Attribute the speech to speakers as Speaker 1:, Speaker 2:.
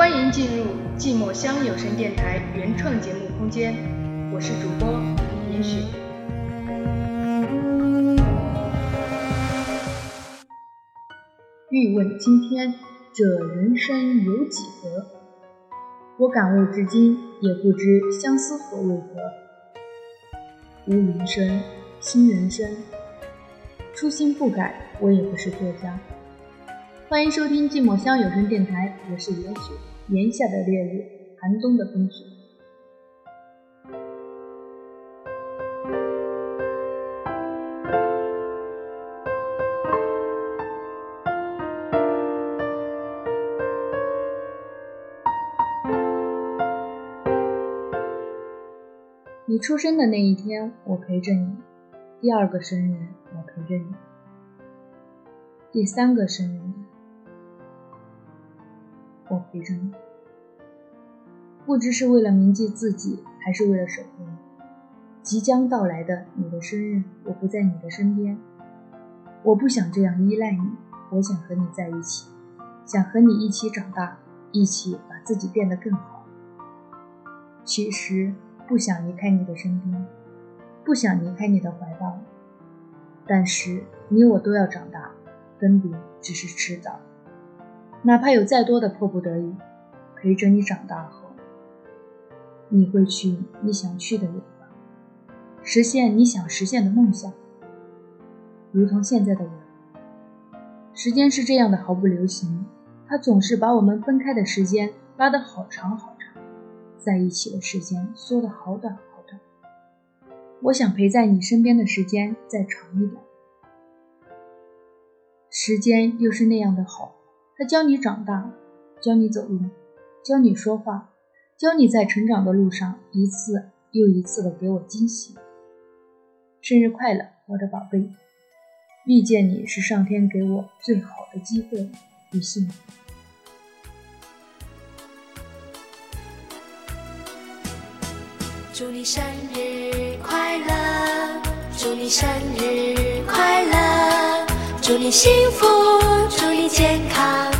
Speaker 1: 欢迎进入寂寞乡有声电台原创节目空间，我是主播严雪。欲问今天，这人生有几何？我感悟至今，也不知相思何为何。无云生，新人生，初心不改，我也不是作家。欢迎收听寂寞乡有声电台，我是严雪。炎夏的烈日，寒冬的风雪。你出生的那一天，我陪着你；第二个生日，我陪着你；第三个生日。我陪着你，不知是为了铭记自己，还是为了守护你。即将到来的你的生日，我不在你的身边。我不想这样依赖你，我想和你在一起，想和你一起长大，一起把自己变得更好。其实不想离开你的身边，不想离开你的怀抱，但是你我都要长大，分别只是迟早。哪怕有再多的迫不得已，陪着你长大后，你会去你想去的地方，实现你想实现的梦想。如同现在的我，时间是这样的毫不留情，它总是把我们分开的时间拉得好长好长，在一起的时间缩得好短好短。我想陪在你身边的时间再长一点，时间又是那样的好。他教你长大，教你走路，教你说话，教你在成长的路上一次又一次的给我惊喜。生日快乐，我的宝贝！遇见你是上天给我最好的机会与幸福。
Speaker 2: 祝你生日快乐！祝你生日快乐！祝你幸福！祝你健康！